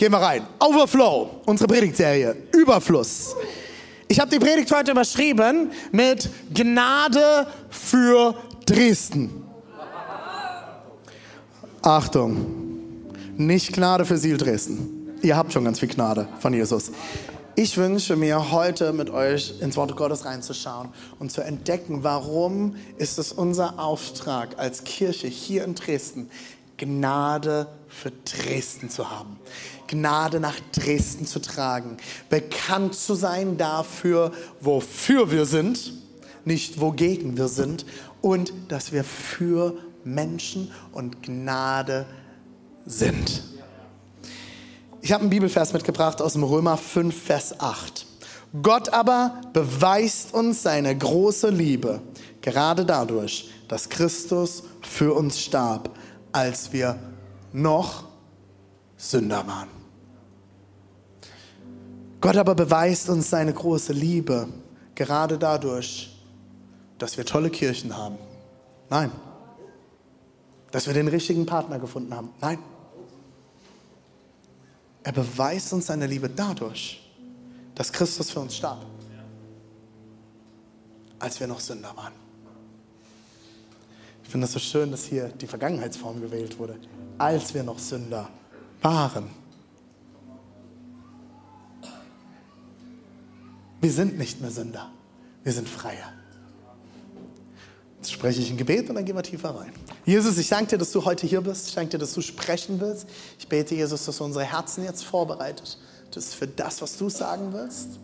gehen wir rein. Overflow, unsere Predigtserie. Überfluss. Ich habe die Predigt heute überschrieben mit Gnade für Dresden. Achtung, nicht Gnade für Siel Dresden. Ihr habt schon ganz viel Gnade von Jesus. Ich wünsche mir heute mit euch ins Wort Gottes reinzuschauen und zu entdecken, warum ist es unser Auftrag als Kirche hier in Dresden, Gnade für Dresden zu haben. Gnade nach Dresden zu tragen. Bekannt zu sein dafür, wofür wir sind, nicht wogegen wir sind. Und dass wir für Menschen und Gnade sind. Ich habe einen Bibelvers mitgebracht aus dem Römer 5, Vers 8. Gott aber beweist uns seine große Liebe, gerade dadurch, dass Christus für uns starb als wir noch Sünder waren. Gott aber beweist uns seine große Liebe gerade dadurch, dass wir tolle Kirchen haben. Nein. Dass wir den richtigen Partner gefunden haben. Nein. Er beweist uns seine Liebe dadurch, dass Christus für uns starb, als wir noch Sünder waren. Ich finde es so schön, dass hier die Vergangenheitsform gewählt wurde. Als wir noch Sünder waren. Wir sind nicht mehr Sünder. Wir sind Freier. Jetzt spreche ich ein Gebet und dann gehen wir tiefer rein. Jesus, ich danke dir, dass du heute hier bist. Ich danke dir, dass du sprechen willst. Ich bete, Jesus, dass du unsere Herzen jetzt vorbereitet bist für das, was du sagen willst.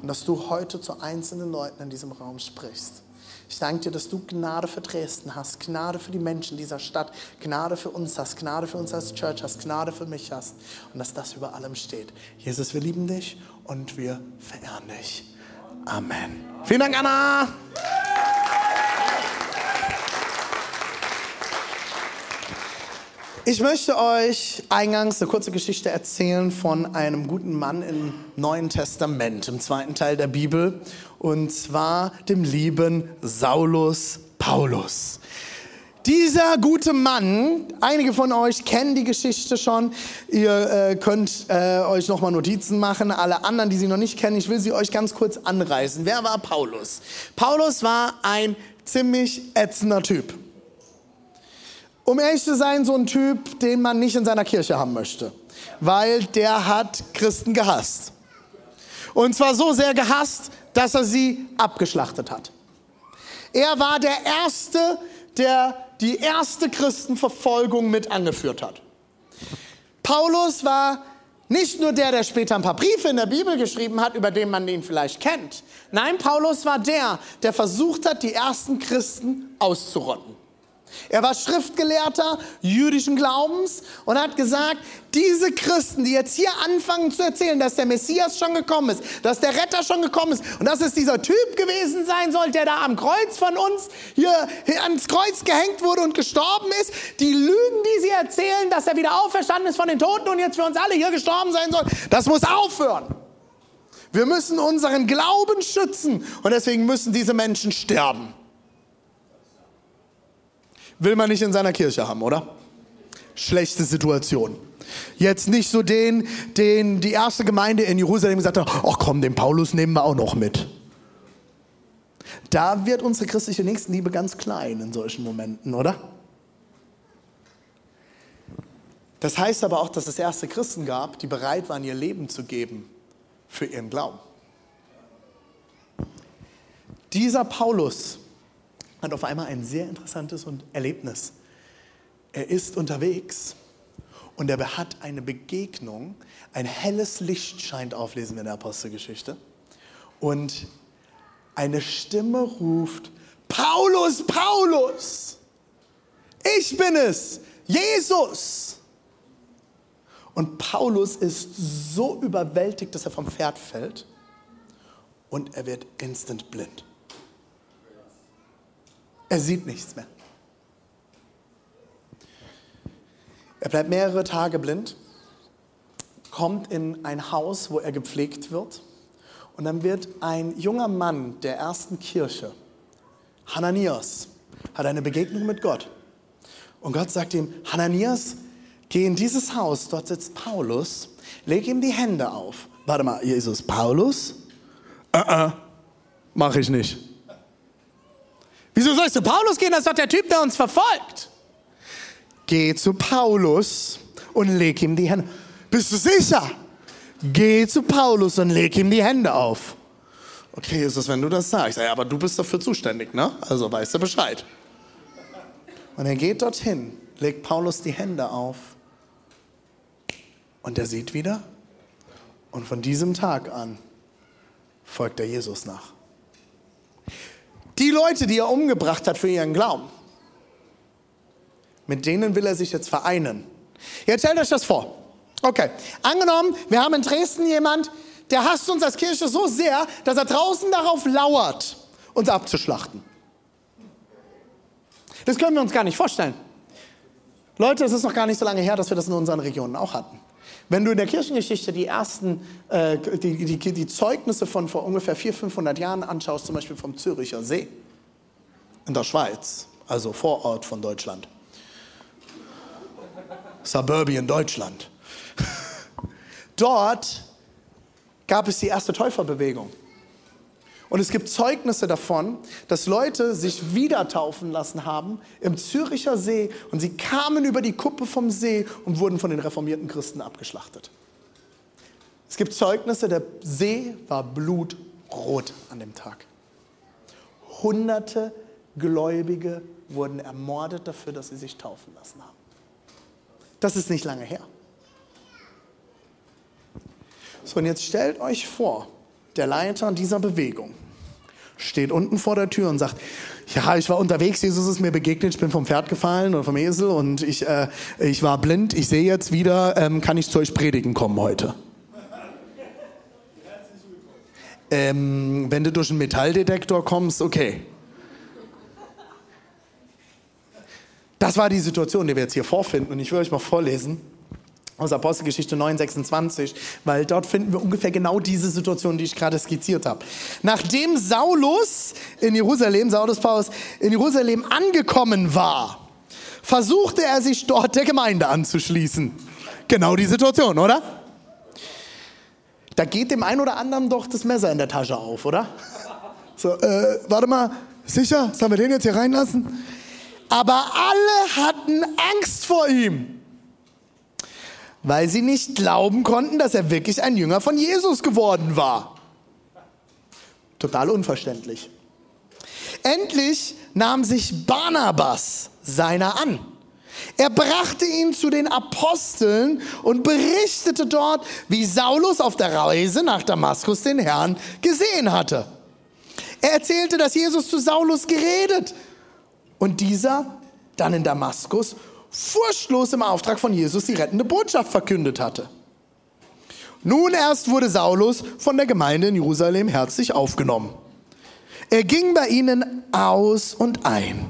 Und dass du heute zu einzelnen Leuten in diesem Raum sprichst. Ich danke dir, dass du Gnade für Dresden hast, Gnade für die Menschen dieser Stadt, Gnade für uns hast, Gnade für uns als Church hast, Gnade für mich hast und dass das über allem steht. Jesus, wir lieben dich und wir verehren dich. Amen. Vielen Dank, Anna. Ich möchte euch eingangs eine kurze Geschichte erzählen von einem guten Mann im Neuen Testament, im zweiten Teil der Bibel, und zwar dem lieben Saulus Paulus. Dieser gute Mann, einige von euch kennen die Geschichte schon, ihr äh, könnt äh, euch nochmal Notizen machen, alle anderen, die sie noch nicht kennen, ich will sie euch ganz kurz anreißen. Wer war Paulus? Paulus war ein ziemlich ätzender Typ um ehrlich zu sein, so ein Typ, den man nicht in seiner Kirche haben möchte. Weil der hat Christen gehasst. Und zwar so sehr gehasst, dass er sie abgeschlachtet hat. Er war der Erste, der die erste Christenverfolgung mit angeführt hat. Paulus war nicht nur der, der später ein paar Briefe in der Bibel geschrieben hat, über den man ihn vielleicht kennt. Nein, Paulus war der, der versucht hat, die ersten Christen auszurotten. Er war Schriftgelehrter jüdischen Glaubens und hat gesagt, diese Christen, die jetzt hier anfangen zu erzählen, dass der Messias schon gekommen ist, dass der Retter schon gekommen ist und dass es dieser Typ gewesen sein soll, der da am Kreuz von uns hier ans Kreuz gehängt wurde und gestorben ist, die Lügen, die sie erzählen, dass er wieder auferstanden ist von den Toten und jetzt für uns alle hier gestorben sein soll, das muss aufhören. Wir müssen unseren Glauben schützen und deswegen müssen diese Menschen sterben will man nicht in seiner Kirche haben, oder? Schlechte Situation. Jetzt nicht so den, den die erste Gemeinde in Jerusalem gesagt hat, ach komm, den Paulus nehmen wir auch noch mit. Da wird unsere christliche Nächstenliebe ganz klein in solchen Momenten, oder? Das heißt aber auch, dass es erste Christen gab, die bereit waren, ihr Leben zu geben für ihren Glauben. Dieser Paulus hat auf einmal ein sehr interessantes Erlebnis. Er ist unterwegs und er hat eine Begegnung. Ein helles Licht scheint auf, lesen wir in der Apostelgeschichte. Und eine Stimme ruft, Paulus, Paulus, ich bin es, Jesus. Und Paulus ist so überwältigt, dass er vom Pferd fällt und er wird instant blind. Er sieht nichts mehr. Er bleibt mehrere Tage blind, kommt in ein Haus, wo er gepflegt wird. Und dann wird ein junger Mann der ersten Kirche, Hananias, hat eine Begegnung mit Gott. Und Gott sagt ihm, Hananias, geh in dieses Haus, dort sitzt Paulus, leg ihm die Hände auf. Warte mal, Jesus, Paulus? Äh, uh äh, -uh, mach ich nicht. Wieso sollst du Paulus gehen? Das ist doch der Typ, der uns verfolgt geh zu Paulus und leg ihm die Hände. Bist du sicher? Geh zu Paulus und leg ihm die Hände auf. Okay, das, wenn du das sagst? Ja, aber du bist dafür zuständig, ne? Also weißt du Bescheid. Und er geht dorthin, legt Paulus die Hände auf und er sieht wieder. Und von diesem Tag an folgt er Jesus nach. Die Leute, die er umgebracht hat für ihren Glauben, mit denen will er sich jetzt vereinen. Jetzt stellt euch das vor. Okay, angenommen, wir haben in Dresden jemand, der hasst uns als Kirche so sehr, dass er draußen darauf lauert, uns abzuschlachten. Das können wir uns gar nicht vorstellen. Leute, es ist noch gar nicht so lange her, dass wir das in unseren Regionen auch hatten. Wenn du in der Kirchengeschichte die ersten, äh, die, die, die, Zeugnisse von vor ungefähr 400, 500 Jahren anschaust, zum Beispiel vom Züricher See in der Schweiz, also Vorort von Deutschland, Suburbien Deutschland. Dort gab es die erste Täuferbewegung. Und es gibt Zeugnisse davon, dass Leute sich wieder taufen lassen haben im Züricher See und sie kamen über die Kuppe vom See und wurden von den reformierten Christen abgeschlachtet. Es gibt Zeugnisse, der See war blutrot an dem Tag. Hunderte Gläubige wurden ermordet dafür, dass sie sich taufen lassen haben. Das ist nicht lange her. So, und jetzt stellt euch vor, der Leiter dieser Bewegung steht unten vor der Tür und sagt, ja, ich war unterwegs, Jesus ist mir begegnet, ich bin vom Pferd gefallen oder vom Esel und ich, äh, ich war blind, ich sehe jetzt wieder, ähm, kann ich zu euch predigen kommen heute? Ähm, wenn du durch einen Metalldetektor kommst, okay. Das war die Situation, die wir jetzt hier vorfinden. Und ich will euch mal vorlesen aus Apostelgeschichte 9, 26, weil dort finden wir ungefähr genau diese Situation, die ich gerade skizziert habe. Nachdem Saulus in Jerusalem, Saulus Paulus in Jerusalem angekommen war, versuchte er sich dort der Gemeinde anzuschließen. Genau die Situation, oder? Da geht dem einen oder anderen doch das Messer in der Tasche auf, oder? So, äh, warte mal, sicher? Sollen wir den jetzt hier reinlassen? Aber alle hatten Angst vor ihm, weil sie nicht glauben konnten, dass er wirklich ein Jünger von Jesus geworden war. Total unverständlich. Endlich nahm sich Barnabas seiner an. Er brachte ihn zu den Aposteln und berichtete dort, wie Saulus auf der Reise nach Damaskus den Herrn gesehen hatte. Er erzählte, dass Jesus zu Saulus geredet und dieser dann in Damaskus furchtlos im Auftrag von Jesus die rettende Botschaft verkündet hatte. Nun erst wurde Saulus von der Gemeinde in Jerusalem herzlich aufgenommen. Er ging bei ihnen aus und ein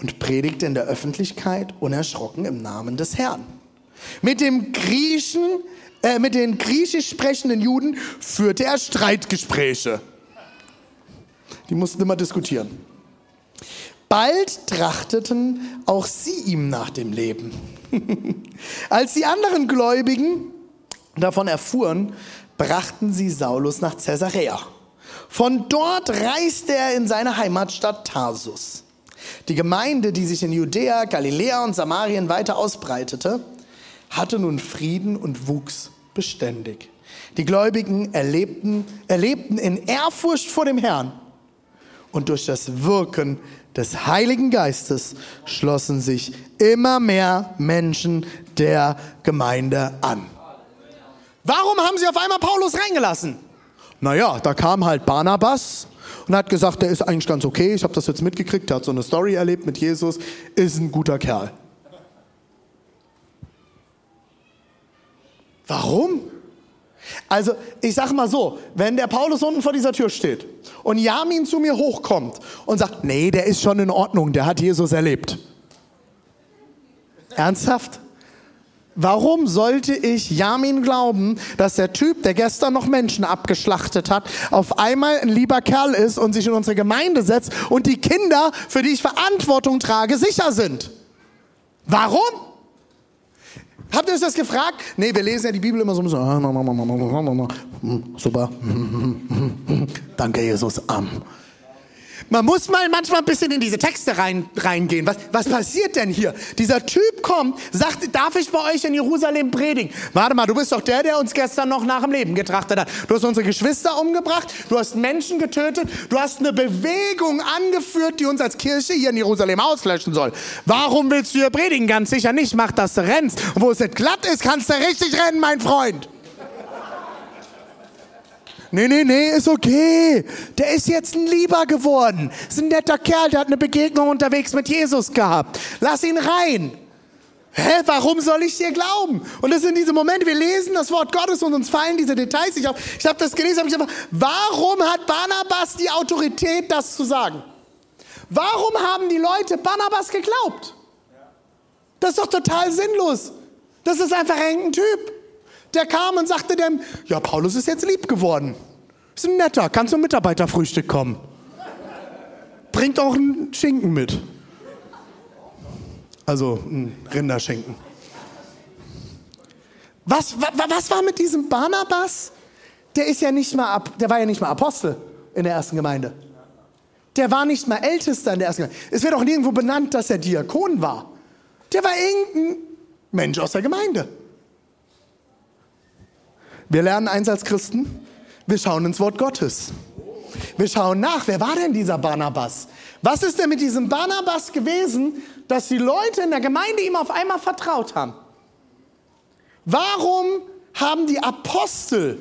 und predigte in der Öffentlichkeit unerschrocken im Namen des Herrn. Mit dem Griechen, äh, mit den griechisch sprechenden Juden führte er Streitgespräche. Die mussten immer diskutieren. Bald trachteten auch sie ihm nach dem Leben. Als die anderen Gläubigen davon erfuhren, brachten sie Saulus nach Caesarea. Von dort reiste er in seine Heimatstadt Tarsus. Die Gemeinde, die sich in Judäa, Galiläa und Samarien weiter ausbreitete, hatte nun Frieden und wuchs beständig. Die Gläubigen erlebten, erlebten in Ehrfurcht vor dem Herrn und durch das Wirken des Heiligen Geistes schlossen sich immer mehr Menschen der Gemeinde an. Warum haben sie auf einmal Paulus reingelassen? Naja, da kam halt Barnabas und hat gesagt, der ist eigentlich ganz okay. Ich habe das jetzt mitgekriegt, der hat so eine Story erlebt mit Jesus, ist ein guter Kerl. Warum? Also, ich sag mal so, wenn der Paulus unten vor dieser Tür steht und Jamin zu mir hochkommt und sagt, nee, der ist schon in Ordnung, der hat Jesus erlebt. Ernsthaft? Warum sollte ich Jamin glauben, dass der Typ, der gestern noch Menschen abgeschlachtet hat, auf einmal ein lieber Kerl ist und sich in unsere Gemeinde setzt und die Kinder, für die ich Verantwortung trage, sicher sind? Warum? Habt ihr euch das gefragt? Nee, wir lesen ja die Bibel immer so. Super. Danke, Jesus. Amen. Man muss mal manchmal ein bisschen in diese Texte rein, reingehen. Was, was passiert denn hier? Dieser Typ kommt, sagt, darf ich bei euch in Jerusalem predigen? Warte mal, du bist doch der, der uns gestern noch nach dem Leben getrachtet hat. Du hast unsere Geschwister umgebracht, du hast Menschen getötet, du hast eine Bewegung angeführt, die uns als Kirche hier in Jerusalem auslöschen soll. Warum willst du hier predigen? Ganz sicher nicht. Mach, dass du rennst. Und wo es nicht glatt ist, kannst du richtig rennen, mein Freund. Nee, nee, nee, ist okay. Der ist jetzt ein Lieber geworden. Ist ein netter Kerl, der hat eine Begegnung unterwegs mit Jesus gehabt. Lass ihn rein. Hä, warum soll ich dir glauben? Und das sind diese Momente, wir lesen das Wort Gottes und uns fallen diese Details nicht auf. Ich habe das gelesen, habe ich einfach, warum hat Barnabas die Autorität, das zu sagen? Warum haben die Leute Barnabas geglaubt? Das ist doch total sinnlos. Das ist einfach ein Typ. Der kam und sagte dem, ja, Paulus ist jetzt lieb geworden. Ist ein netter, kann zum Mitarbeiterfrühstück kommen. Bringt auch einen Schinken mit. Also ein Rinderschinken. Was, was, was war mit diesem Barnabas? Der ist ja nicht mal, der war ja nicht mal Apostel in der ersten Gemeinde. Der war nicht mal Ältester in der ersten Gemeinde. Es wird auch nirgendwo benannt, dass er Diakon war. Der war irgendein Mensch aus der Gemeinde. Wir lernen eins als Christen, wir schauen ins Wort Gottes. Wir schauen nach, wer war denn dieser Barnabas? Was ist denn mit diesem Barnabas gewesen, dass die Leute in der Gemeinde ihm auf einmal vertraut haben? Warum haben die Apostel,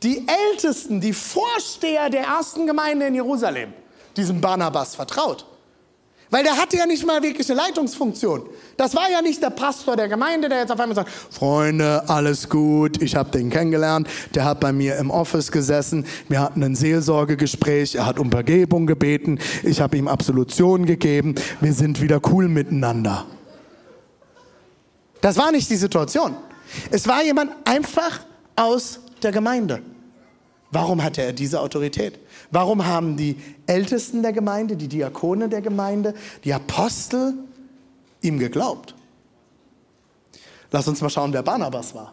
die Ältesten, die Vorsteher der ersten Gemeinde in Jerusalem diesem Barnabas vertraut? Weil der hatte ja nicht mal wirklich eine Leitungsfunktion. Das war ja nicht der Pastor der Gemeinde, der jetzt auf einmal sagt, Freunde, alles gut, ich habe den kennengelernt, der hat bei mir im Office gesessen, wir hatten ein Seelsorgegespräch, er hat um Vergebung gebeten, ich habe ihm Absolution gegeben, wir sind wieder cool miteinander. Das war nicht die Situation. Es war jemand einfach aus der Gemeinde. Warum hatte er diese Autorität? Warum haben die Ältesten der Gemeinde, die Diakone der Gemeinde, die Apostel ihm geglaubt? Lass uns mal schauen, wer Barnabas war.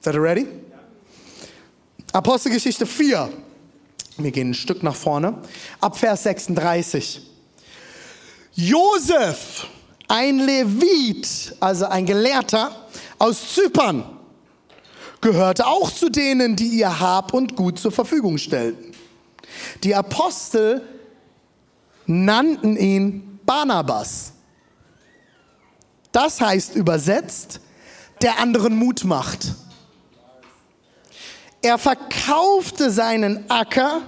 Seid ihr ready? Apostelgeschichte 4. Wir gehen ein Stück nach vorne. Ab Vers 36. Josef, ein Levit, also ein Gelehrter aus Zypern, gehörte auch zu denen, die ihr Hab und Gut zur Verfügung stellten. Die Apostel nannten ihn Barnabas. Das heißt übersetzt, der anderen Mut macht. Er verkaufte seinen Acker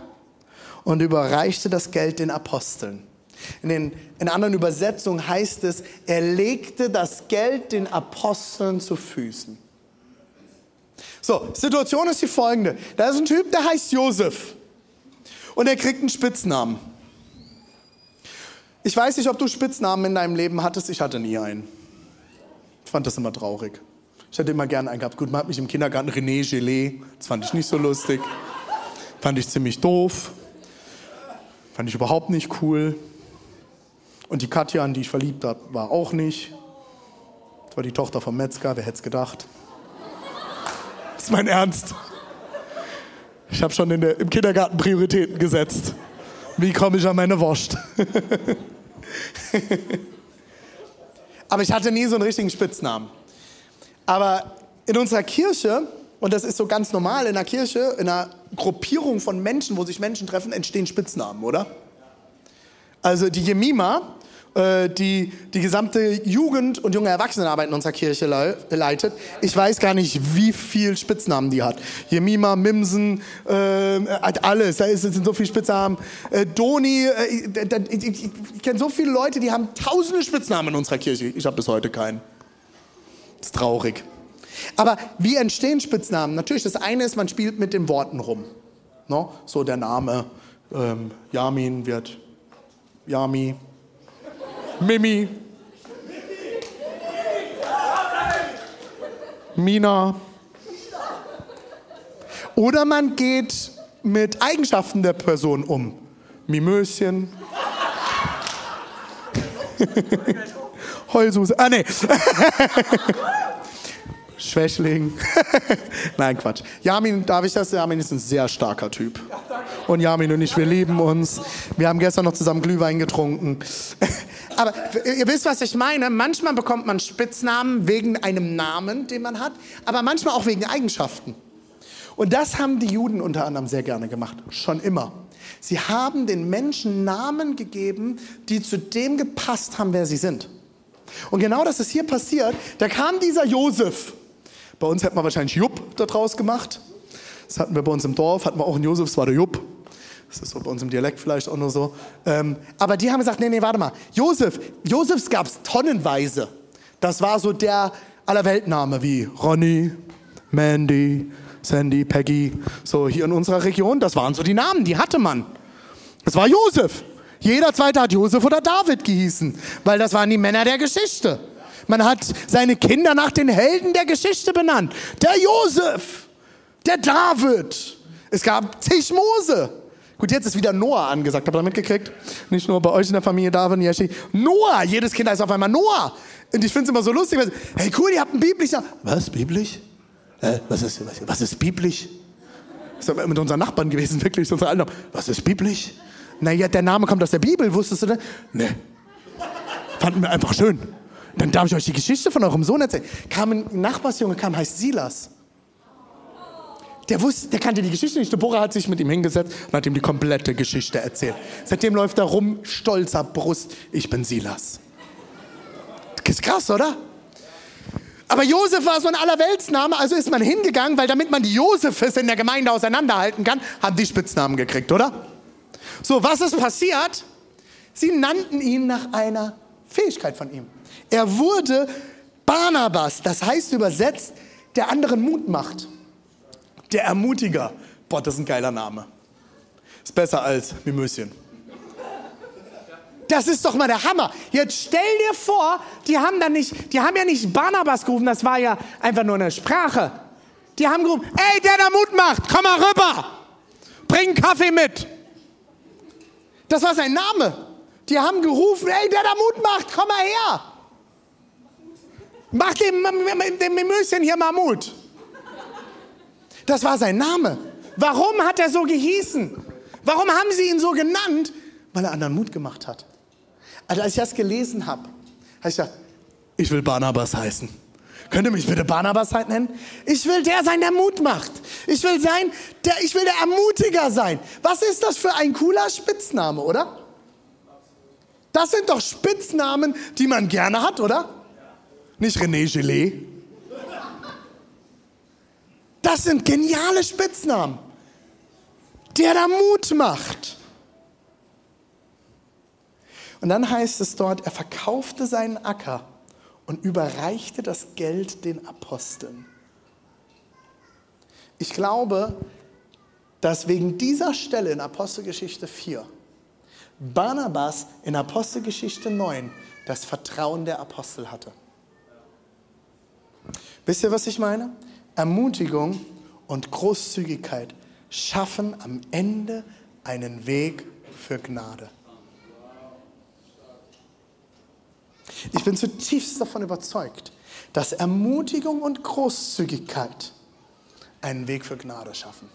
und überreichte das Geld den Aposteln. In, den, in anderen Übersetzungen heißt es, er legte das Geld den Aposteln zu Füßen. So, Situation ist die folgende. Da ist ein Typ, der heißt Josef und er kriegt einen Spitznamen. Ich weiß nicht, ob du Spitznamen in deinem Leben hattest. Ich hatte nie einen. Ich fand das immer traurig. Ich hätte immer gerne einen gehabt. Gut, man hat mich im Kindergarten René Gelee. Das fand ich nicht so lustig. Fand ich ziemlich doof. Fand ich überhaupt nicht cool. Und die Katja, an die ich verliebt habe, war auch nicht. Das war die Tochter vom Metzger, wer hätte es gedacht? Ist mein Ernst. Ich habe schon der, im Kindergarten Prioritäten gesetzt. Wie komme ich an meine Wurst? Aber ich hatte nie so einen richtigen Spitznamen. Aber in unserer Kirche, und das ist so ganz normal in der Kirche, in einer Gruppierung von Menschen, wo sich Menschen treffen, entstehen Spitznamen, oder? Also die Jemima die die gesamte Jugend- und junge Erwachsenenarbeit in unserer Kirche leitet. Ich weiß gar nicht, wie viel Spitznamen die hat. Jemima, Mimsen, äh, alles. Da sind so viele Spitznamen. Äh, Doni, äh, ich, ich, ich kenne so viele Leute, die haben tausende Spitznamen in unserer Kirche. Ich habe bis heute keinen. Das ist traurig. Aber wie entstehen Spitznamen? Natürlich, das eine ist, man spielt mit den Worten rum. No? So der Name ähm, Yamin wird Yami, Mimi, Mina. Oder man geht mit Eigenschaften der Person um. Mimöschen. Heulsuse. Ah, nee. Schwächling. Nein, Quatsch. Jamin, darf ich das? Jamin ist ein sehr starker Typ. Und Jamin und ich, wir lieben uns. Wir haben gestern noch zusammen Glühwein getrunken. Aber ihr wisst, was ich meine. Manchmal bekommt man Spitznamen wegen einem Namen, den man hat, aber manchmal auch wegen Eigenschaften. Und das haben die Juden unter anderem sehr gerne gemacht. Schon immer. Sie haben den Menschen Namen gegeben, die zu dem gepasst haben, wer sie sind. Und genau das ist hier passiert. Da kam dieser Josef. Bei uns hätten wir wahrscheinlich Jupp daraus gemacht. Das hatten wir bei uns im Dorf, hatten wir auch einen Josef, war der Jupp. Das ist so bei uns im Dialekt vielleicht auch nur so. Ähm, aber die haben gesagt, nee, nee, warte mal. Josef, Josefs gab es tonnenweise. Das war so der Allerweltname wie Ronny, Mandy, Sandy, Peggy. So hier in unserer Region, das waren so die Namen, die hatte man. Das war Josef. Jeder zweite hat Josef oder David gehießen, weil das waren die Männer der Geschichte. Man hat seine Kinder nach den Helden der Geschichte benannt. Der Josef, der David. Es gab zig Mose. Gut, jetzt ist wieder Noah angesagt. Habt ihr mitgekriegt? Nicht nur bei euch in der Familie David und Yeshi. Noah, jedes Kind heißt auf einmal Noah. Und ich finde es immer so lustig. Hey, cool, ihr habt ein biblischer. Was, biblisch? Äh, was, ist, was, was ist biblisch? Das ist mit unseren Nachbarn gewesen, wirklich. Alten. Was ist biblisch? Naja, der Name kommt aus der Bibel, wusstest du das? Nee. Fanden wir einfach schön. Dann darf ich euch die Geschichte von eurem Sohn erzählen. Kam ein Nachbarsjunge, kam, heißt Silas. Der wusste, der kannte die Geschichte nicht. Deborah hat sich mit ihm hingesetzt und hat ihm die komplette Geschichte erzählt. Seitdem läuft er rum, stolzer Brust. Ich bin Silas. Ist krass, oder? Aber Josef war so ein Allerweltsname, also ist man hingegangen, weil damit man die Josefes in der Gemeinde auseinanderhalten kann, haben die Spitznamen gekriegt, oder? So, was ist passiert? Sie nannten ihn nach einer Fähigkeit von ihm. Er wurde Barnabas, das heißt übersetzt, der anderen Mut macht. Der Ermutiger. Boah, das ist ein geiler Name. Ist besser als Mimöschen. Das ist doch mal der Hammer. Jetzt stell dir vor, die haben dann nicht, die haben ja nicht Barnabas gerufen, das war ja einfach nur eine Sprache. Die haben gerufen, ey, der da Mut macht, komm mal rüber. Bring Kaffee mit. Das war sein Name. Die haben gerufen, ey, der da Mut macht, komm mal her. Mach dem, dem Mimöschen hier mal Mut. Das war sein Name. Warum hat er so gehießen? Warum haben sie ihn so genannt? Weil er anderen Mut gemacht hat. Also als ich das gelesen habe, habe ich gesagt, ich will Barnabas heißen. Könnt ihr mich bitte Barnabas halt nennen? Ich will der sein, der Mut macht. Ich will sein, der, ich will der Ermutiger sein. Was ist das für ein cooler Spitzname, oder? Das sind doch Spitznamen, die man gerne hat, oder? Nicht René Gelee. Das sind geniale Spitznamen. Der da Mut macht. Und dann heißt es dort, er verkaufte seinen Acker und überreichte das Geld den Aposteln. Ich glaube, dass wegen dieser Stelle in Apostelgeschichte 4 Barnabas in Apostelgeschichte 9 das Vertrauen der Apostel hatte. Wisst ihr, was ich meine? Ermutigung und Großzügigkeit schaffen am Ende einen Weg für Gnade. Ich bin zutiefst davon überzeugt, dass Ermutigung und Großzügigkeit einen Weg für Gnade schaffen.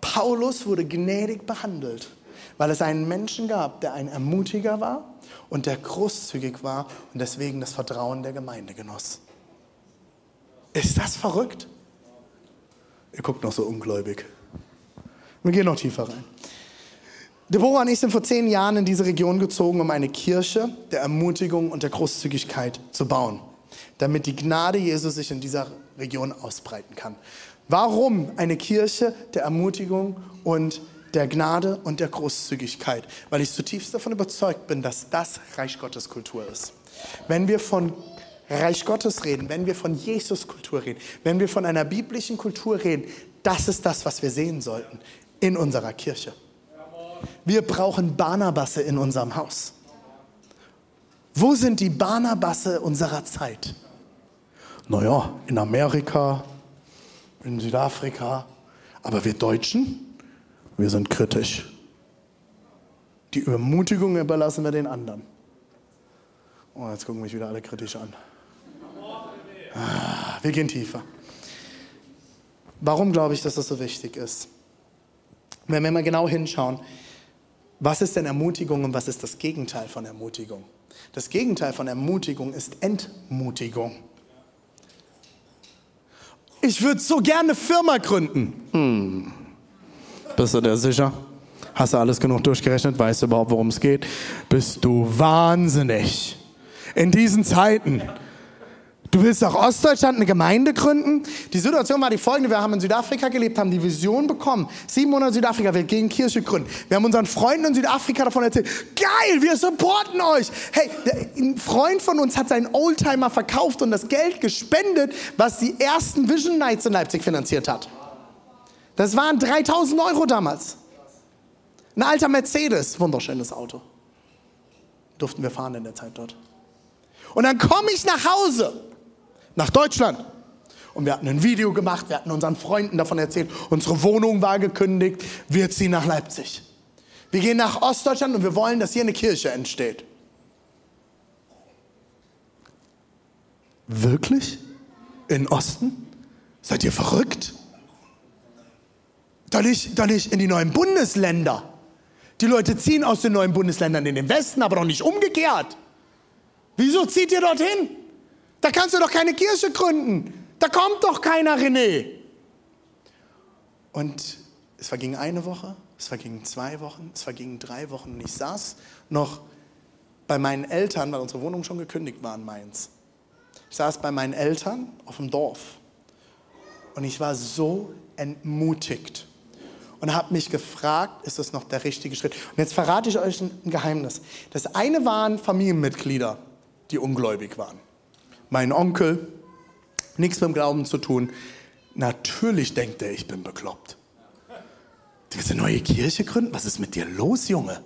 Paulus wurde gnädig behandelt, weil es einen Menschen gab, der ein Ermutiger war und der großzügig war und deswegen das Vertrauen der Gemeinde genoss. Ist das verrückt? Ihr guckt noch so ungläubig. Wir gehen noch tiefer rein. Deborah und ich sind vor zehn Jahren in diese Region gezogen, um eine Kirche der Ermutigung und der Großzügigkeit zu bauen, damit die Gnade Jesu sich in dieser Region ausbreiten kann. Warum eine Kirche der Ermutigung und der Gnade und der Großzügigkeit? Weil ich zutiefst davon überzeugt bin, dass das Reich Gottes Kultur ist. Wenn wir von Reich Gottes reden, wenn wir von Jesus-Kultur reden, wenn wir von einer biblischen Kultur reden, das ist das, was wir sehen sollten in unserer Kirche. Wir brauchen Barnabasse in unserem Haus. Wo sind die Barnabasse unserer Zeit? Naja, in Amerika, in Südafrika. Aber wir Deutschen, wir sind kritisch. Die Ermutigung überlassen wir den anderen. Oh, jetzt gucken mich wieder alle kritisch an. Ah, wir gehen tiefer. Warum glaube ich, dass das so wichtig ist? Wenn wir mal genau hinschauen, was ist denn Ermutigung und was ist das Gegenteil von Ermutigung? Das Gegenteil von Ermutigung ist Entmutigung. Ich würde so gerne eine Firma gründen. Hm. Bist du dir sicher? Hast du alles genug durchgerechnet? Weißt du überhaupt, worum es geht? Bist du wahnsinnig? In diesen Zeiten Du willst auch Ostdeutschland eine Gemeinde gründen? Die Situation war die folgende. Wir haben in Südafrika gelebt, haben die Vision bekommen. Sieben Monate Südafrika, wir gehen Kirche gründen. Wir haben unseren Freunden in Südafrika davon erzählt. Geil, wir supporten euch. Hey, ein Freund von uns hat seinen Oldtimer verkauft und das Geld gespendet, was die ersten Vision Nights in Leipzig finanziert hat. Das waren 3000 Euro damals. Ein alter Mercedes, wunderschönes Auto. Durften wir fahren in der Zeit dort. Und dann komme ich nach Hause nach Deutschland. Und wir hatten ein Video gemacht, wir hatten unseren Freunden davon erzählt, unsere Wohnung war gekündigt, wir ziehen nach Leipzig. Wir gehen nach Ostdeutschland und wir wollen, dass hier eine Kirche entsteht. Wirklich? In Osten? Seid ihr verrückt? Doch nicht, doch nicht in die neuen Bundesländer. Die Leute ziehen aus den neuen Bundesländern in den Westen, aber doch nicht umgekehrt. Wieso zieht ihr dorthin? Da kannst du doch keine Kirche gründen. Da kommt doch keiner, René. Und es verging eine Woche, es vergingen zwei Wochen, es vergingen drei Wochen. Und ich saß noch bei meinen Eltern, weil unsere Wohnung schon gekündigt war in Mainz. Ich saß bei meinen Eltern auf dem Dorf. Und ich war so entmutigt und habe mich gefragt, ist das noch der richtige Schritt? Und jetzt verrate ich euch ein Geheimnis. Das eine waren Familienmitglieder, die ungläubig waren mein Onkel, nichts mit dem Glauben zu tun. Natürlich denkt er, ich bin bekloppt. Du willst eine neue Kirche gründen? Was ist mit dir los, Junge?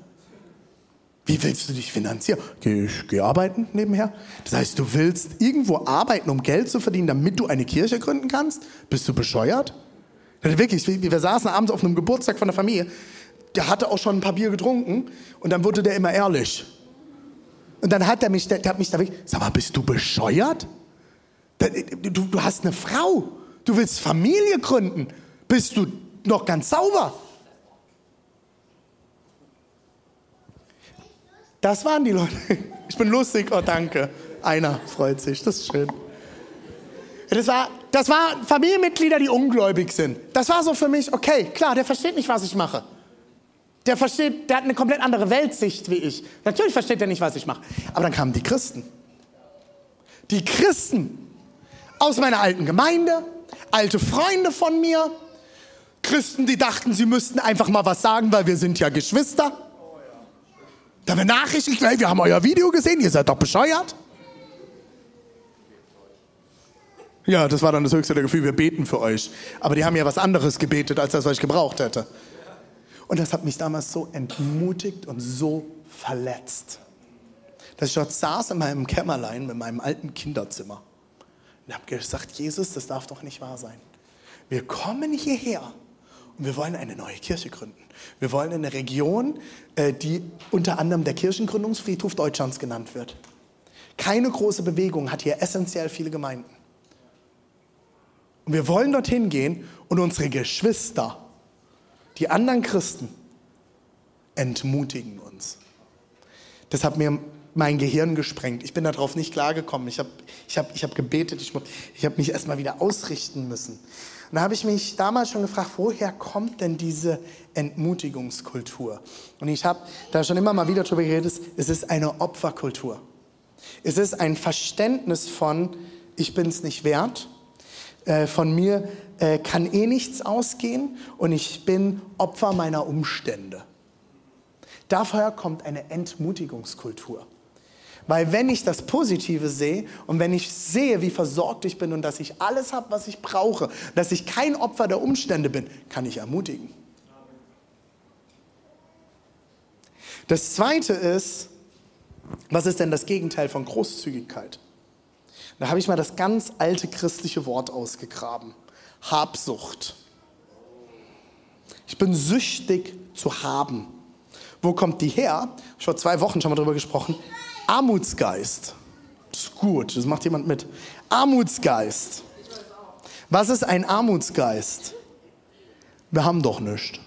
Wie willst du dich finanzieren? Ich geh arbeiten nebenher. Das heißt, du willst irgendwo arbeiten, um Geld zu verdienen, damit du eine Kirche gründen kannst? Bist du bescheuert? Wirklich, wir saßen abends auf einem Geburtstag von der Familie. Der hatte auch schon ein paar Bier getrunken und dann wurde der immer ehrlich. Und dann hat er mich, der, der hat mich da wirklich, sag mal, bist du bescheuert? Du, du hast eine Frau, du willst Familie gründen, bist du noch ganz sauber? Das waren die Leute. Ich bin lustig, oh danke. Einer freut sich, das ist schön. Das war, das waren Familienmitglieder, die ungläubig sind. Das war so für mich, okay, klar, der versteht nicht, was ich mache. Der versteht, der hat eine komplett andere Weltsicht wie ich. Natürlich versteht er nicht, was ich mache. Aber dann kamen die Christen. Die Christen aus meiner alten Gemeinde, alte Freunde von mir, Christen, die dachten, sie müssten einfach mal was sagen, weil wir sind ja Geschwister. Da haben wir Nachrichten, wir haben euer Video gesehen, ihr seid doch bescheuert. Ja, das war dann das höchste der Gefühl, wir beten für euch. Aber die haben ja was anderes gebetet, als das, was ich gebraucht hätte. Und das hat mich damals so entmutigt und so verletzt, dass ich dort saß in meinem Kämmerlein mit meinem alten Kinderzimmer und habe gesagt, Jesus, das darf doch nicht wahr sein. Wir kommen hierher und wir wollen eine neue Kirche gründen. Wir wollen eine Region, äh, die unter anderem der Kirchengründungsfriedhof Deutschlands genannt wird. Keine große Bewegung hat hier essentiell viele Gemeinden. Und wir wollen dorthin gehen und unsere Geschwister die anderen Christen entmutigen uns. Das hat mir mein Gehirn gesprengt. Ich bin darauf nicht klargekommen. Ich habe ich hab, ich hab gebetet, ich, ich habe mich erstmal wieder ausrichten müssen. Und da habe ich mich damals schon gefragt, woher kommt denn diese Entmutigungskultur? Und ich habe da schon immer mal wieder drüber geredet, es ist eine Opferkultur. Es ist ein Verständnis von, ich bin es nicht wert, äh, von mir äh, kann eh nichts ausgehen und ich bin Opfer meiner Umstände. Daher kommt eine Entmutigungskultur. Weil wenn ich das Positive sehe und wenn ich sehe, wie versorgt ich bin und dass ich alles habe, was ich brauche, dass ich kein Opfer der Umstände bin, kann ich ermutigen. Das Zweite ist, was ist denn das Gegenteil von Großzügigkeit? Da habe ich mal das ganz alte christliche Wort ausgegraben. Habsucht. Ich bin süchtig zu haben. Wo kommt die her? Ich vor zwei Wochen schon mal darüber gesprochen. Armutsgeist. Das ist gut, das macht jemand mit. Armutsgeist. Was ist ein Armutsgeist? Wir haben doch nichts.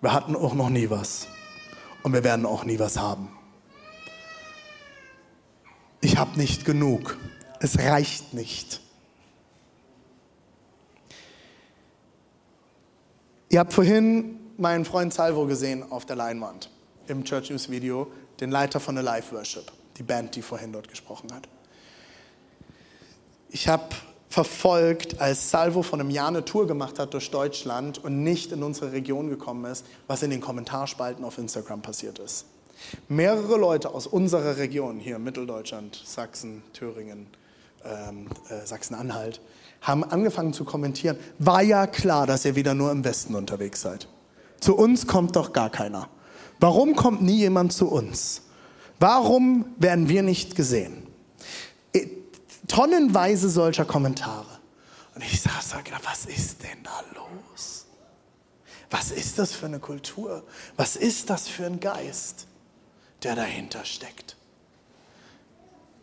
Wir hatten auch noch nie was. Und wir werden auch nie was haben. Habe nicht genug. Es reicht nicht. Ihr habt vorhin meinen Freund Salvo gesehen auf der Leinwand im Church News Video, den Leiter von der Live Worship, die Band, die vorhin dort gesprochen hat. Ich habe verfolgt, als Salvo von einem Jahr eine Tour gemacht hat durch Deutschland und nicht in unsere Region gekommen ist, was in den Kommentarspalten auf Instagram passiert ist. Mehrere Leute aus unserer Region, hier Mitteldeutschland, Sachsen, Thüringen, ähm, äh, Sachsen-Anhalt, haben angefangen zu kommentieren, war ja klar, dass ihr wieder nur im Westen unterwegs seid. Zu uns kommt doch gar keiner. Warum kommt nie jemand zu uns? Warum werden wir nicht gesehen? Tonnenweise solcher Kommentare. Und ich saß da was ist denn da los? Was ist das für eine Kultur? Was ist das für ein Geist, der dahinter steckt?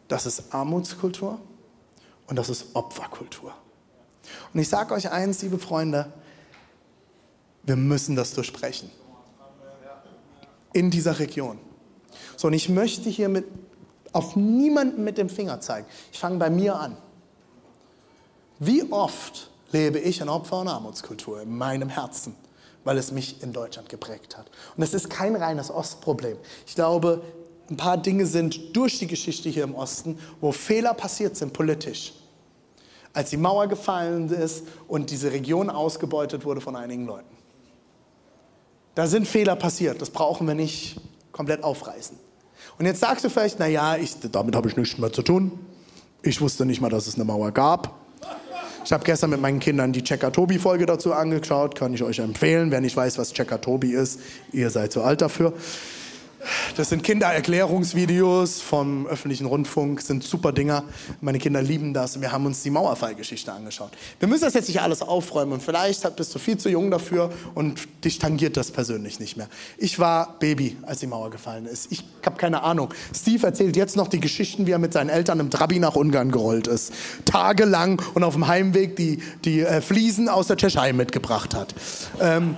Das ist Armutskultur und das ist Opferkultur. Und ich sage euch eins, liebe Freunde, wir müssen das durchsprechen. In dieser Region. So, und ich möchte hier mit, auf niemanden mit dem Finger zeigen. Ich fange bei mir an. Wie oft lebe ich in Opfer- und Armutskultur in meinem Herzen, weil es mich in Deutschland geprägt hat. Und es ist kein reines Ostproblem. Ich glaube, ein paar Dinge sind durch die Geschichte hier im Osten, wo Fehler passiert sind politisch als die Mauer gefallen ist und diese Region ausgebeutet wurde von einigen Leuten. Da sind Fehler passiert, das brauchen wir nicht komplett aufreißen. Und jetzt sagst du vielleicht, naja, ich, damit habe ich nichts mehr zu tun. Ich wusste nicht mal, dass es eine Mauer gab. Ich habe gestern mit meinen Kindern die Checker Tobi Folge dazu angeschaut, kann ich euch empfehlen. Wer nicht weiß, was Checker Tobi ist, ihr seid zu alt dafür. Das sind Kindererklärungsvideos vom öffentlichen Rundfunk, sind super Dinger. Meine Kinder lieben das wir haben uns die Mauerfallgeschichte angeschaut. Wir müssen das jetzt nicht alles aufräumen und vielleicht bist du viel zu jung dafür und dich tangiert das persönlich nicht mehr. Ich war Baby, als die Mauer gefallen ist. Ich habe keine Ahnung. Steve erzählt jetzt noch die Geschichten, wie er mit seinen Eltern im Trabi nach Ungarn gerollt ist. Tagelang und auf dem Heimweg die, die äh, Fliesen aus der Tschechei mitgebracht hat. Ähm,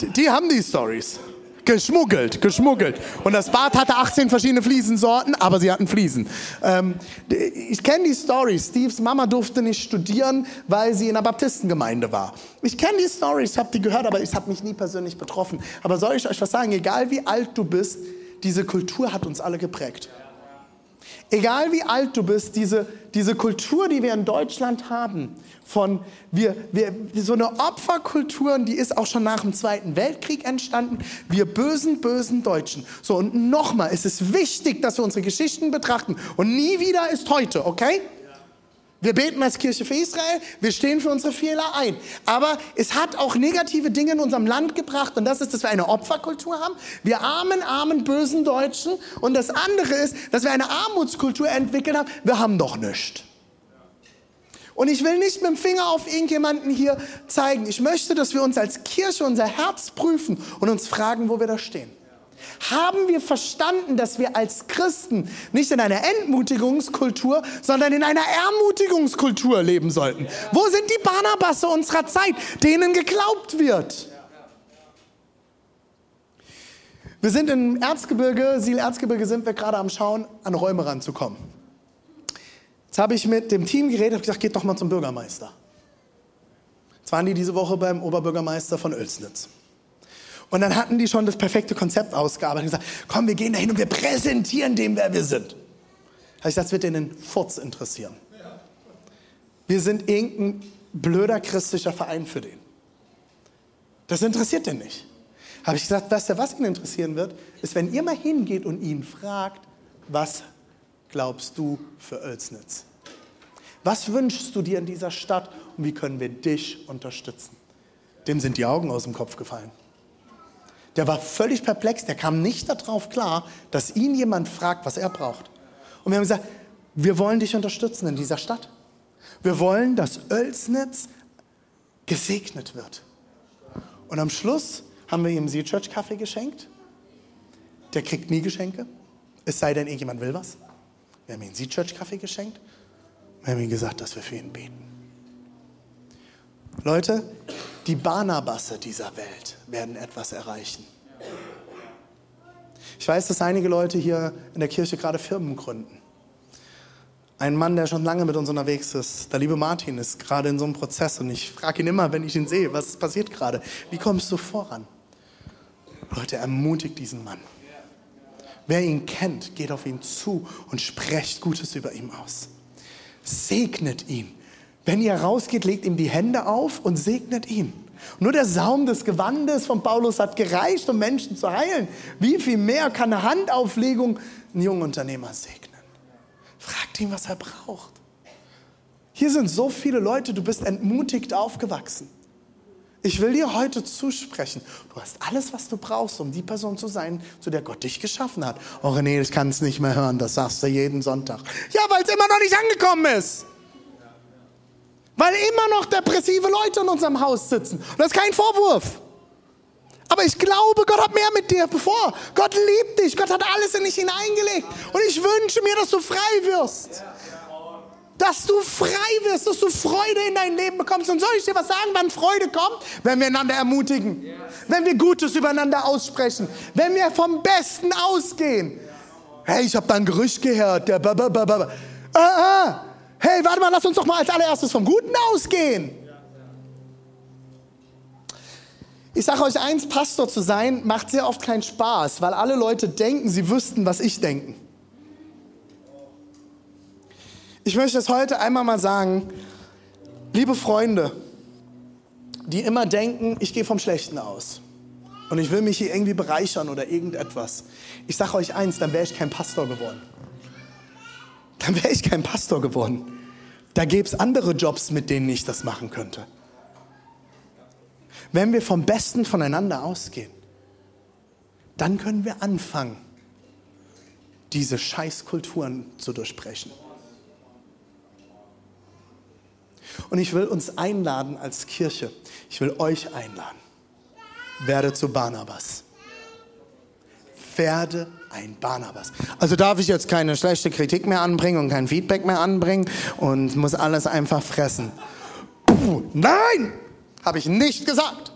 die, die haben die Stories. Geschmuggelt, geschmuggelt. Und das Bad hatte 18 verschiedene Fliesensorten, aber sie hatten Fliesen. Ähm, ich kenne die Story. Steves Mama durfte nicht studieren, weil sie in der Baptistengemeinde war. Ich kenne die Story, ich habe die gehört, aber ich habe mich nie persönlich betroffen. Aber soll ich euch was sagen? Egal wie alt du bist, diese Kultur hat uns alle geprägt. Egal wie alt du bist, diese, diese Kultur, die wir in Deutschland haben, von wir, wir, so eine Opferkultur, die ist auch schon nach dem Zweiten Weltkrieg entstanden. Wir bösen, bösen Deutschen. So, und nochmal, es ist wichtig, dass wir unsere Geschichten betrachten. Und nie wieder ist heute, okay? Wir beten als Kirche für Israel, wir stehen für unsere Fehler ein. Aber es hat auch negative Dinge in unserem Land gebracht und das ist, dass wir eine Opferkultur haben. Wir armen, armen, bösen Deutschen. Und das andere ist, dass wir eine Armutskultur entwickelt haben. Wir haben doch nichts. Und ich will nicht mit dem Finger auf irgendjemanden hier zeigen. Ich möchte, dass wir uns als Kirche unser Herz prüfen und uns fragen, wo wir da stehen. Haben wir verstanden, dass wir als Christen nicht in einer Entmutigungskultur, sondern in einer Ermutigungskultur leben sollten? Wo sind die Barnabasse unserer Zeit, denen geglaubt wird? Wir sind im Erzgebirge, Siel-Erzgebirge sind wir gerade am Schauen, an Räume ranzukommen. Jetzt habe ich mit dem Team geredet und gesagt, geht doch mal zum Bürgermeister. Jetzt waren die diese Woche beim Oberbürgermeister von Oelsnitz. Und dann hatten die schon das perfekte Konzept ausgearbeitet und gesagt, komm, wir gehen dahin und wir präsentieren dem, wer wir sind. Habe ich gesagt, das wird den Furz interessieren. Wir sind irgendein blöder christlicher Verein für den. Das interessiert den nicht. Habe ich gesagt, weißt du, was ihn interessieren wird, ist, wenn ihr mal hingeht und ihn fragt, was glaubst du für Oelsnitz? Was wünschst du dir in dieser Stadt und wie können wir dich unterstützen? Dem sind die Augen aus dem Kopf gefallen. Der war völlig perplex, der kam nicht darauf klar, dass ihn jemand fragt, was er braucht. Und wir haben gesagt, wir wollen dich unterstützen in dieser Stadt. Wir wollen, dass Oelsnitz gesegnet wird. Und am Schluss haben wir ihm Sea Church Kaffee geschenkt. Der kriegt nie Geschenke, es sei denn, irgendjemand will was. Wir haben ihm Sea Church Kaffee geschenkt. Wir haben ihm gesagt, dass wir für ihn beten. Leute, die Barnabasse dieser Welt werden etwas erreichen. Ich weiß, dass einige Leute hier in der Kirche gerade Firmen gründen. Ein Mann, der schon lange mit uns unterwegs ist, der liebe Martin, ist gerade in so einem Prozess und ich frage ihn immer, wenn ich ihn sehe, was passiert gerade? Wie kommst du voran? Leute, ermutigt diesen Mann. Wer ihn kennt, geht auf ihn zu und sprecht Gutes über ihn aus. Segnet ihn. Wenn ihr rausgeht, legt ihm die Hände auf und segnet ihn. Nur der Saum des Gewandes von Paulus hat gereicht, um Menschen zu heilen. Wie viel mehr kann eine Handauflegung einen jungen Unternehmer segnen? Fragt ihn, was er braucht. Hier sind so viele Leute, du bist entmutigt aufgewachsen. Ich will dir heute zusprechen, du hast alles, was du brauchst, um die Person zu sein, zu der Gott dich geschaffen hat. Oh René, ich kann es nicht mehr hören, das sagst du jeden Sonntag. Ja, weil es immer noch nicht angekommen ist. Weil immer noch depressive Leute in unserem Haus sitzen. Und das ist kein Vorwurf. Aber ich glaube, Gott hat mehr mit dir bevor. Gott liebt dich. Gott hat alles in dich hineingelegt. Und ich wünsche mir, dass du frei wirst dass du frei wirst, dass du Freude in dein Leben bekommst. Und soll ich dir was sagen, wann Freude kommt? Wenn wir einander ermutigen, wenn wir Gutes übereinander aussprechen, wenn wir vom Besten ausgehen. Hey, ich habe da ein Gerücht gehört, der ba, ba, ba, ba. Ah, ah. Warte mal, lass uns doch mal als allererstes vom Guten ausgehen. Ich sage euch eins, Pastor zu sein, macht sehr oft keinen Spaß, weil alle Leute denken, sie wüssten, was ich denke. Ich möchte es heute einmal mal sagen, liebe Freunde, die immer denken, ich gehe vom Schlechten aus und ich will mich hier irgendwie bereichern oder irgendetwas. Ich sage euch eins, dann wäre ich kein Pastor geworden. Dann wäre ich kein Pastor geworden. Da gäbe es andere Jobs, mit denen ich das machen könnte. Wenn wir vom Besten voneinander ausgehen, dann können wir anfangen, diese Scheißkulturen zu durchbrechen. Und ich will uns einladen als Kirche. Ich will euch einladen. Werde zu Barnabas. Werde ein Barnabas. Also darf ich jetzt keine schlechte Kritik mehr anbringen und kein Feedback mehr anbringen und muss alles einfach fressen. Puh, nein, habe ich nicht gesagt.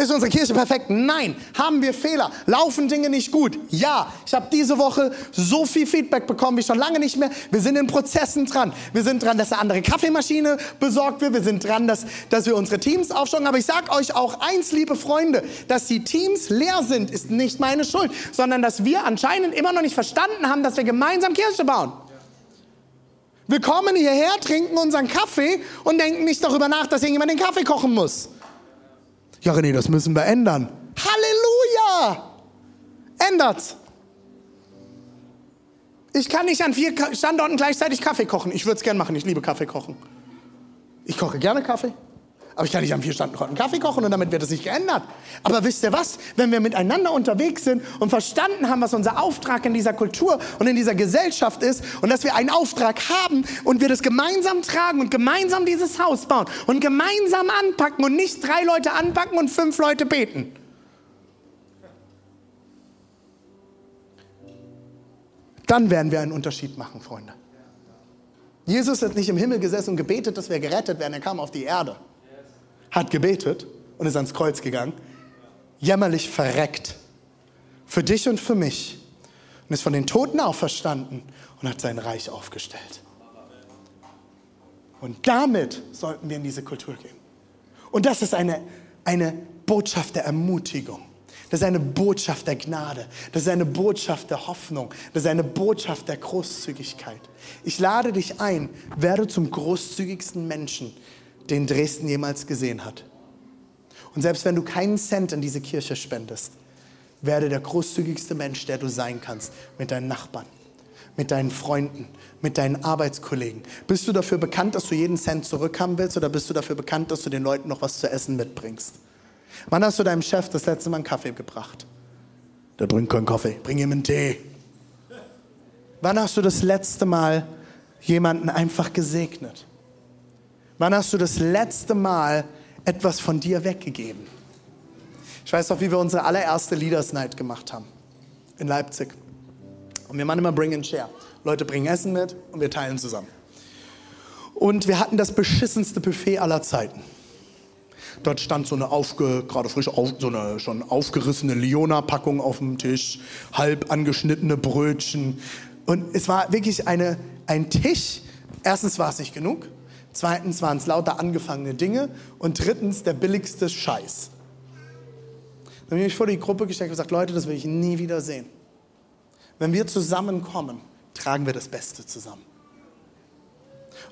Ist unsere Kirche perfekt? Nein. Haben wir Fehler? Laufen Dinge nicht gut? Ja. Ich habe diese Woche so viel Feedback bekommen wie schon lange nicht mehr. Wir sind in Prozessen dran. Wir sind dran, dass eine andere Kaffeemaschine besorgt wird. Wir sind dran, dass, dass wir unsere Teams aufstocken. Aber ich sage euch auch eins, liebe Freunde, dass die Teams leer sind, ist nicht meine Schuld, sondern dass wir anscheinend immer noch nicht verstanden haben, dass wir gemeinsam Kirche bauen. Wir kommen hierher, trinken unseren Kaffee und denken nicht darüber nach, dass irgendjemand den Kaffee kochen muss. Ja, René, das müssen wir ändern. Halleluja! Ändert's. Ich kann nicht an vier Standorten gleichzeitig Kaffee kochen. Ich würde es gerne machen. Ich liebe Kaffee kochen. Ich koche gerne Kaffee. Aber ich kann nicht an vier Standorten Kaffee kochen und damit wird es nicht geändert. Aber wisst ihr was? Wenn wir miteinander unterwegs sind und verstanden haben, was unser Auftrag in dieser Kultur und in dieser Gesellschaft ist und dass wir einen Auftrag haben und wir das gemeinsam tragen und gemeinsam dieses Haus bauen und gemeinsam anpacken und nicht drei Leute anpacken und fünf Leute beten. Dann werden wir einen Unterschied machen, Freunde. Jesus hat nicht im Himmel gesessen und gebetet, dass wir gerettet werden. Er kam auf die Erde hat gebetet und ist ans Kreuz gegangen, jämmerlich verreckt. Für dich und für mich. Und ist von den Toten auferstanden und hat sein Reich aufgestellt. Und damit sollten wir in diese Kultur gehen. Und das ist eine, eine Botschaft der Ermutigung. Das ist eine Botschaft der Gnade. Das ist eine Botschaft der Hoffnung. Das ist eine Botschaft der Großzügigkeit. Ich lade dich ein, werde zum großzügigsten Menschen, den Dresden jemals gesehen hat. Und selbst wenn du keinen Cent in diese Kirche spendest, Werde der großzügigste Mensch, der du sein kannst, mit deinen Nachbarn, mit deinen Freunden, mit deinen Arbeitskollegen. Bist du dafür bekannt, dass du jeden Cent zurückhaben willst oder bist du dafür bekannt, dass du den Leuten noch was zu essen mitbringst? Wann hast du deinem Chef das letzte Mal einen Kaffee gebracht? Der trinkt keinen Kaffee, bring ihm einen Tee. Wann hast du das letzte Mal jemanden einfach gesegnet? Wann hast du das letzte Mal etwas von dir weggegeben? Ich weiß noch, wie wir unsere allererste Leaders Night gemacht haben in Leipzig. Und wir machen immer Bring and Share. Leute bringen Essen mit und wir teilen zusammen. Und wir hatten das beschissenste Buffet aller Zeiten. Dort stand so eine aufge, gerade frisch auf, so eine schon aufgerissene Leona-Packung auf dem Tisch, halb angeschnittene Brötchen. Und es war wirklich eine, ein Tisch. Erstens war es nicht genug. Zweitens waren es lauter angefangene Dinge. Und drittens der billigste Scheiß. Dann habe ich mich vor die Gruppe gestellt und gesagt, Leute, das will ich nie wieder sehen. Wenn wir zusammenkommen, tragen wir das Beste zusammen.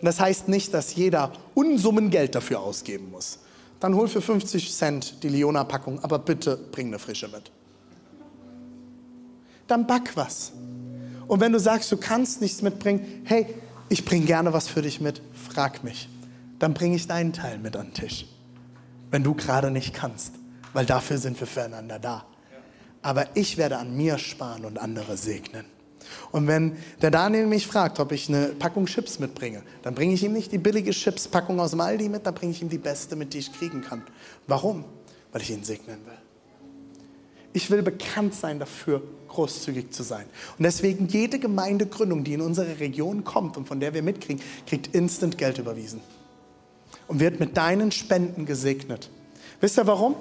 Und das heißt nicht, dass jeder Unsummen Geld dafür ausgeben muss. Dann hol für 50 Cent die Leona-Packung, aber bitte bring eine frische mit. Dann back was. Und wenn du sagst, du kannst nichts mitbringen, hey, ich bringe gerne was für dich mit, frag mich. Dann bringe ich deinen Teil mit an den Tisch. Wenn du gerade nicht kannst, weil dafür sind wir füreinander da. Aber ich werde an mir sparen und andere segnen. Und wenn der Daniel mich fragt, ob ich eine Packung Chips mitbringe, dann bringe ich ihm nicht die billige Chips-Packung aus dem Aldi mit, dann bringe ich ihm die beste mit, die ich kriegen kann. Warum? Weil ich ihn segnen will. Ich will bekannt sein dafür, großzügig zu sein. Und deswegen jede Gemeindegründung, die in unsere Region kommt und von der wir mitkriegen, kriegt instant Geld überwiesen. Und wird mit deinen Spenden gesegnet. Wisst ihr warum?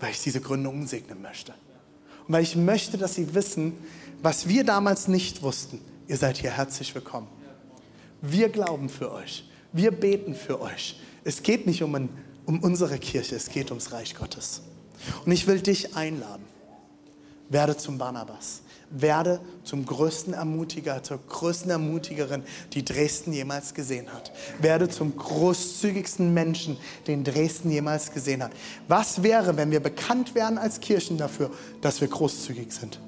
Weil ich diese Gründungen segnen möchte. Und weil ich möchte, dass sie wissen, was wir damals nicht wussten. Ihr seid hier herzlich willkommen. Wir glauben für euch. Wir beten für euch. Es geht nicht um, ein, um unsere Kirche, es geht ums Reich Gottes. Und ich will dich einladen. Werde zum Barnabas. Werde zum größten Ermutiger, zur größten Ermutigerin, die Dresden jemals gesehen hat. Werde zum großzügigsten Menschen, den Dresden jemals gesehen hat. Was wäre, wenn wir bekannt wären als Kirchen dafür, dass wir großzügig sind?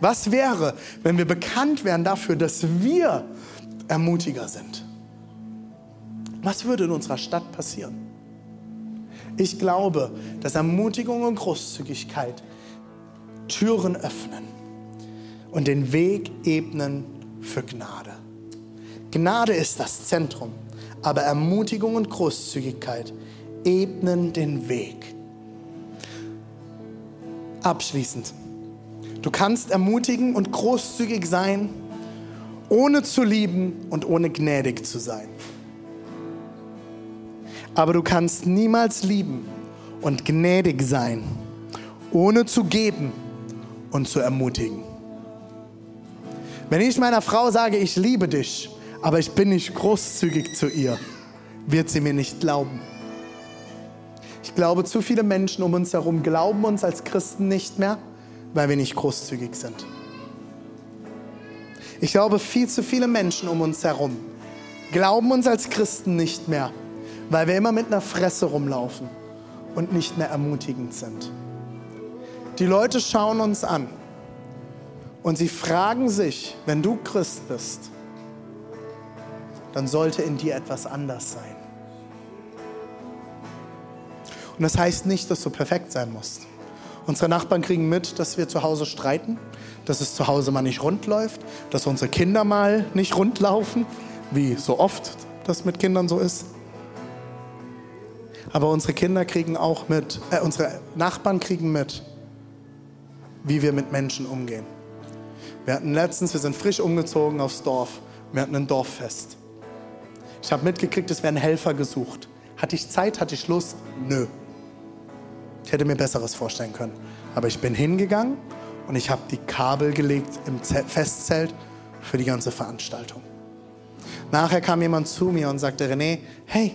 Was wäre, wenn wir bekannt wären dafür, dass wir Ermutiger sind? Was würde in unserer Stadt passieren? Ich glaube, dass Ermutigung und Großzügigkeit Türen öffnen und den Weg ebnen für Gnade. Gnade ist das Zentrum, aber Ermutigung und Großzügigkeit ebnen den Weg. Abschließend. Du kannst ermutigen und großzügig sein, ohne zu lieben und ohne gnädig zu sein. Aber du kannst niemals lieben und gnädig sein, ohne zu geben und zu ermutigen. Wenn ich meiner Frau sage, ich liebe dich, aber ich bin nicht großzügig zu ihr, wird sie mir nicht glauben. Ich glaube, zu viele Menschen um uns herum glauben uns als Christen nicht mehr, weil wir nicht großzügig sind. Ich glaube, viel zu viele Menschen um uns herum glauben uns als Christen nicht mehr, weil wir immer mit einer Fresse rumlaufen und nicht mehr ermutigend sind. Die Leute schauen uns an und sie fragen sich, wenn du Christ bist, dann sollte in dir etwas anders sein. Und das heißt nicht, dass du perfekt sein musst. Unsere Nachbarn kriegen mit, dass wir zu Hause streiten, dass es zu Hause mal nicht rund läuft, dass unsere Kinder mal nicht rund laufen, wie so oft das mit Kindern so ist. Aber unsere Kinder kriegen auch mit, äh, unsere Nachbarn kriegen mit, wie wir mit Menschen umgehen. Wir hatten letztens, wir sind frisch umgezogen aufs Dorf. Wir hatten ein Dorffest. Ich habe mitgekriegt, es werden Helfer gesucht. Hatte ich Zeit, hatte ich Lust? Nö. Ich hätte mir Besseres vorstellen können. Aber ich bin hingegangen und ich habe die Kabel gelegt im Festzelt für die ganze Veranstaltung. Nachher kam jemand zu mir und sagte, René, hey,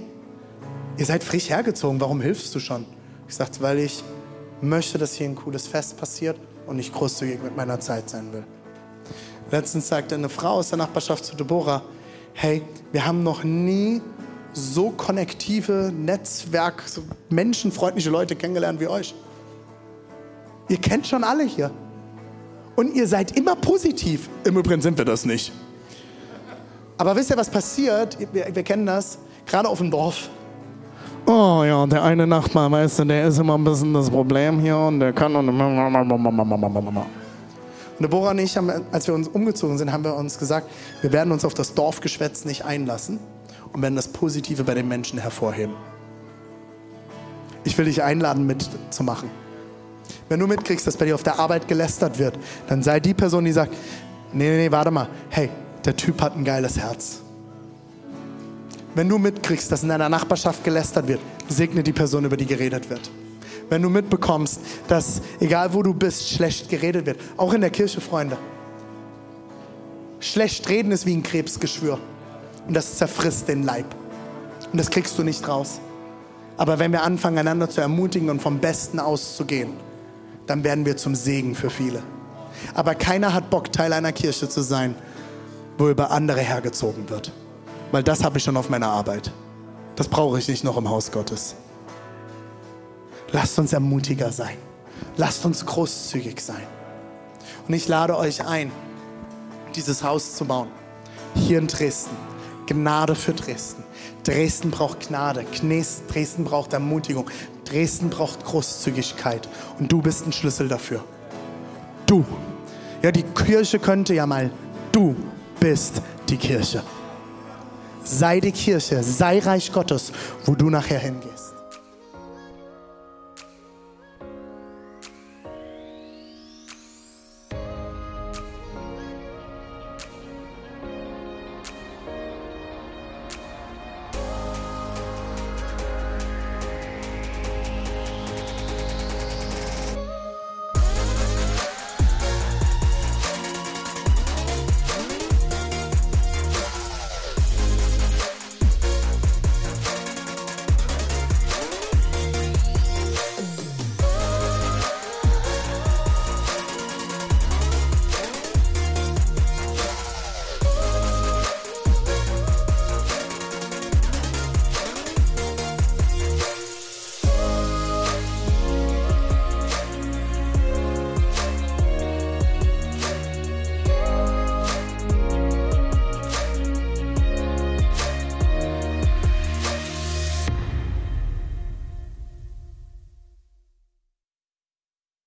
ihr seid frisch hergezogen, warum hilfst du schon? Ich sagte, weil ich möchte, dass hier ein cooles Fest passiert und ich großzügig mit meiner Zeit sein will. Letztens sagte eine Frau aus der Nachbarschaft zu Deborah, hey, wir haben noch nie so konnektive, Netzwerk, so menschenfreundliche Leute kennengelernt wie euch. Ihr kennt schon alle hier. Und ihr seid immer positiv. Im Übrigen sind wir das nicht. Aber wisst ihr, was passiert? Wir, wir kennen das, gerade auf dem Dorf. Oh ja, der eine Nachbar, weißt du, der ist immer ein bisschen das Problem hier und der kann und. Und Deborah und ich, haben, als wir uns umgezogen sind, haben wir uns gesagt, wir werden uns auf das Dorfgeschwätz nicht einlassen und werden das Positive bei den Menschen hervorheben. Ich will dich einladen, mitzumachen. Wenn du mitkriegst, dass bei dir auf der Arbeit gelästert wird, dann sei die Person, die sagt, nee, nee, nee, warte mal, hey, der Typ hat ein geiles Herz. Wenn du mitkriegst, dass in deiner Nachbarschaft gelästert wird, segne die Person, über die geredet wird. Wenn du mitbekommst, dass egal wo du bist, schlecht geredet wird, auch in der Kirche, Freunde. Schlecht reden ist wie ein Krebsgeschwür und das zerfrisst den Leib. Und das kriegst du nicht raus. Aber wenn wir anfangen, einander zu ermutigen und vom Besten auszugehen, dann werden wir zum Segen für viele. Aber keiner hat Bock, Teil einer Kirche zu sein, wo über andere hergezogen wird. Weil das habe ich schon auf meiner Arbeit. Das brauche ich nicht noch im Haus Gottes. Lasst uns ermutiger sein. Lasst uns großzügig sein. Und ich lade euch ein, dieses Haus zu bauen. Hier in Dresden. Gnade für Dresden. Dresden braucht Gnade. Dresden braucht Ermutigung. Dresden braucht Großzügigkeit. Und du bist ein Schlüssel dafür. Du. Ja, die Kirche könnte ja mal. Du bist die Kirche. Sei die Kirche, sei Reich Gottes, wo du nachher hingehst.